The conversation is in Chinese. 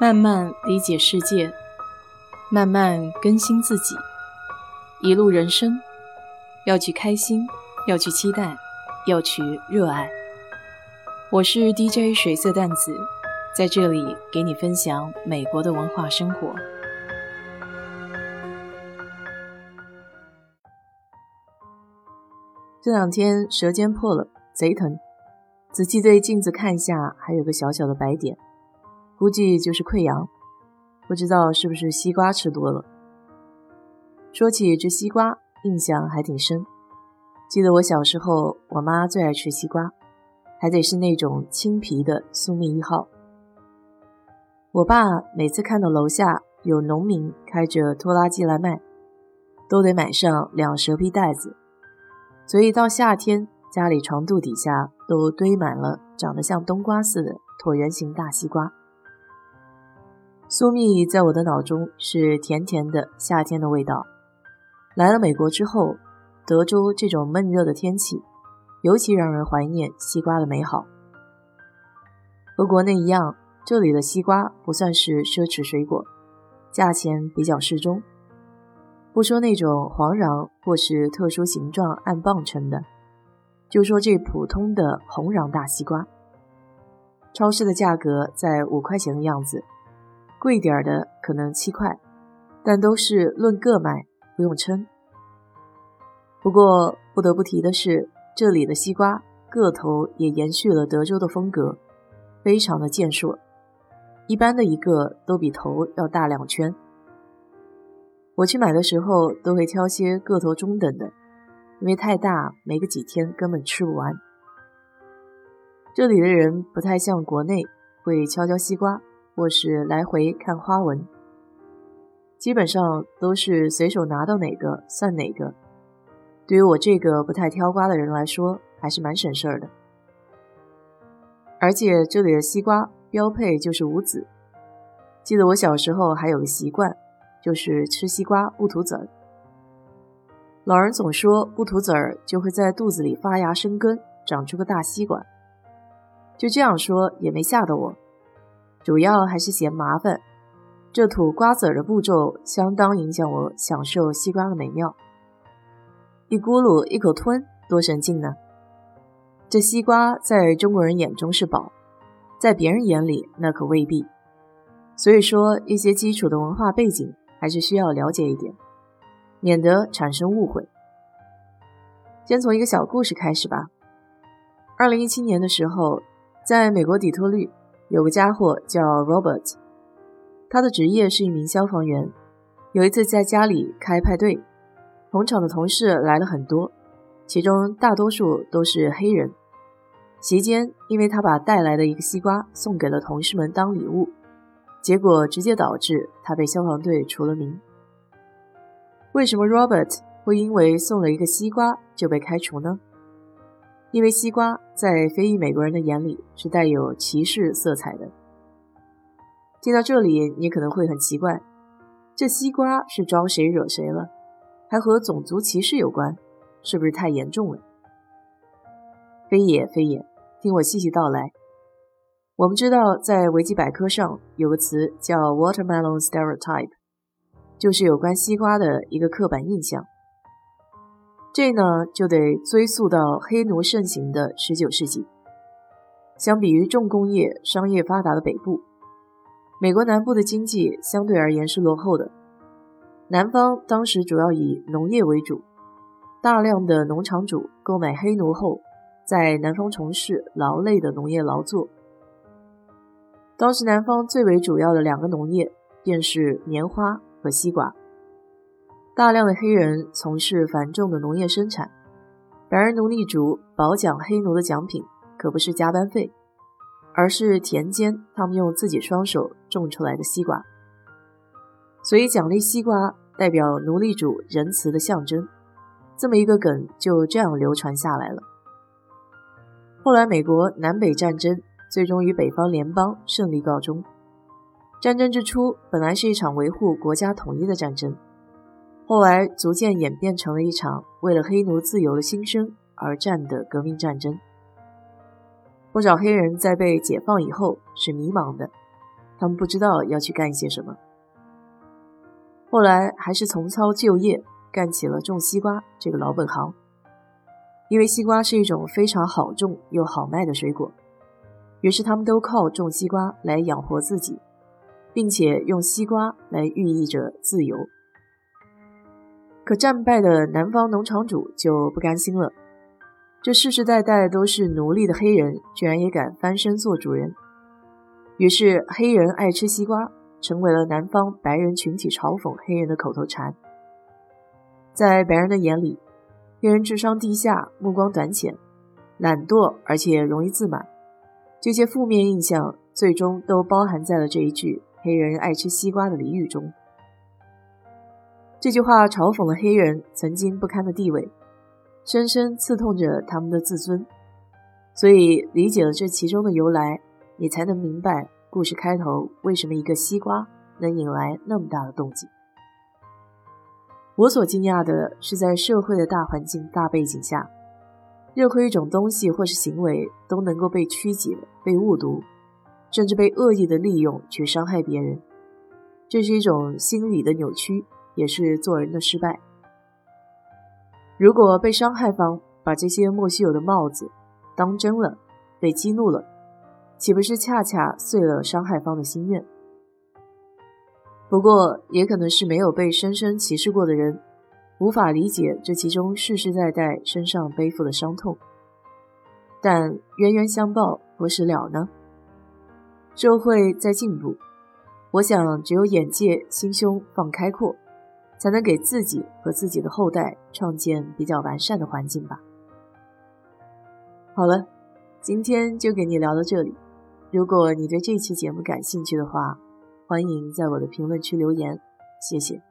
慢慢理解世界，慢慢更新自己。一路人生，要去开心，要去期待，要去热爱。我是 DJ 水色淡子，在这里给你分享美国的文化生活。这两天舌尖破了，贼疼。仔细对镜子看一下，还有个小小的白点。估计就是溃疡，不知道是不是西瓜吃多了。说起这西瓜，印象还挺深。记得我小时候，我妈最爱吃西瓜，还得是那种青皮的苏蜜一号。我爸每次看到楼下有农民开着拖拉机来卖，都得买上两蛇皮袋子。所以到夏天，家里床肚底下都堆满了长得像冬瓜似的椭圆形大西瓜。苏蜜在我的脑中是甜甜的夏天的味道。来了美国之后，德州这种闷热的天气，尤其让人怀念西瓜的美好。和国内一样，这里的西瓜不算是奢侈水果，价钱比较适中。不说那种黄瓤或是特殊形状按磅称的，就说这普通的红瓤大西瓜，超市的价格在五块钱的样子。贵点的可能七块，但都是论个买，不用称。不过不得不提的是，这里的西瓜个头也延续了德州的风格，非常的健硕，一般的一个都比头要大两圈。我去买的时候都会挑些个头中等的，因为太大没个几天根本吃不完。这里的人不太像国内会敲敲西瓜。或是来回看花纹，基本上都是随手拿到哪个算哪个。对于我这个不太挑瓜的人来说，还是蛮省事儿的。而且这里的西瓜标配就是无籽。记得我小时候还有个习惯，就是吃西瓜不吐籽儿。老人总说不吐籽儿就会在肚子里发芽生根，长出个大西瓜。就这样说也没吓到我。主要还是嫌麻烦，这吐瓜子儿的步骤相当影响我享受西瓜的美妙。一咕噜一口吞，多神劲呢！这西瓜在中国人眼中是宝，在别人眼里那可未必。所以说，一些基础的文化背景还是需要了解一点，免得产生误会。先从一个小故事开始吧。二零一七年的时候，在美国底特律。有个家伙叫 Robert，他的职业是一名消防员。有一次在家里开派对，同场的同事来了很多，其中大多数都是黑人。席间，因为他把带来的一个西瓜送给了同事们当礼物，结果直接导致他被消防队除了名。为什么 Robert 会因为送了一个西瓜就被开除呢？因为西瓜在非裔美国人的眼里是带有歧视色彩的。听到这里，你可能会很奇怪，这西瓜是招谁惹谁了，还和种族歧视有关，是不是太严重了？非也非也，听我细细道来。我们知道，在维基百科上有个词叫 “watermelon stereotype”，就是有关西瓜的一个刻板印象。这呢，就得追溯到黑奴盛行的十九世纪。相比于重工业、商业发达的北部，美国南部的经济相对而言是落后的。南方当时主要以农业为主，大量的农场主购买黑奴后，在南方从事劳累的农业劳作。当时南方最为主要的两个农业便是棉花和西瓜。大量的黑人从事繁重的农业生产，然而奴隶主褒奖黑奴的奖品可不是加班费，而是田间他们用自己双手种出来的西瓜。所以奖励西瓜代表奴隶主仁慈的象征，这么一个梗就这样流传下来了。后来美国南北战争最终以北方联邦胜利告终。战争之初本来是一场维护国家统一的战争。后来逐渐演变成了一场为了黑奴自由的新生而战的革命战争。不少黑人在被解放以后是迷茫的，他们不知道要去干一些什么。后来还是重操旧业，干起了种西瓜这个老本行。因为西瓜是一种非常好种又好卖的水果，于是他们都靠种西瓜来养活自己，并且用西瓜来寓意着自由。可战败的南方农场主就不甘心了，这世世代代都是奴隶的黑人，居然也敢翻身做主人。于是，黑人爱吃西瓜成为了南方白人群体嘲讽黑人的口头禅。在白人的眼里，黑人智商低下，目光短浅，懒惰，而且容易自满。这些负面印象最终都包含在了这一句“黑人爱吃西瓜”的俚语中。这句话嘲讽了黑人曾经不堪的地位，深深刺痛着他们的自尊。所以，理解了这其中的由来，你才能明白故事开头为什么一个西瓜能引来那么大的动静。我所惊讶的是，在社会的大环境、大背景下，任何一种东西或是行为都能够被曲解、被误读，甚至被恶意的利用去伤害别人。这是一种心理的扭曲，也是做人的失败。如果被伤害方把这些莫须有的帽子当真了，被激怒了，岂不是恰恰碎了伤害方的心愿？不过，也可能是没有被深深歧视过的人，无法理解这其中世世代代身上背负的伤痛。但冤冤相报何时了呢？社会在进步，我想只有眼界、心胸放开阔，才能给自己和自己的后代创建比较完善的环境吧。好了，今天就给你聊到这里。如果你对这期节目感兴趣的话，欢迎在我的评论区留言，谢谢。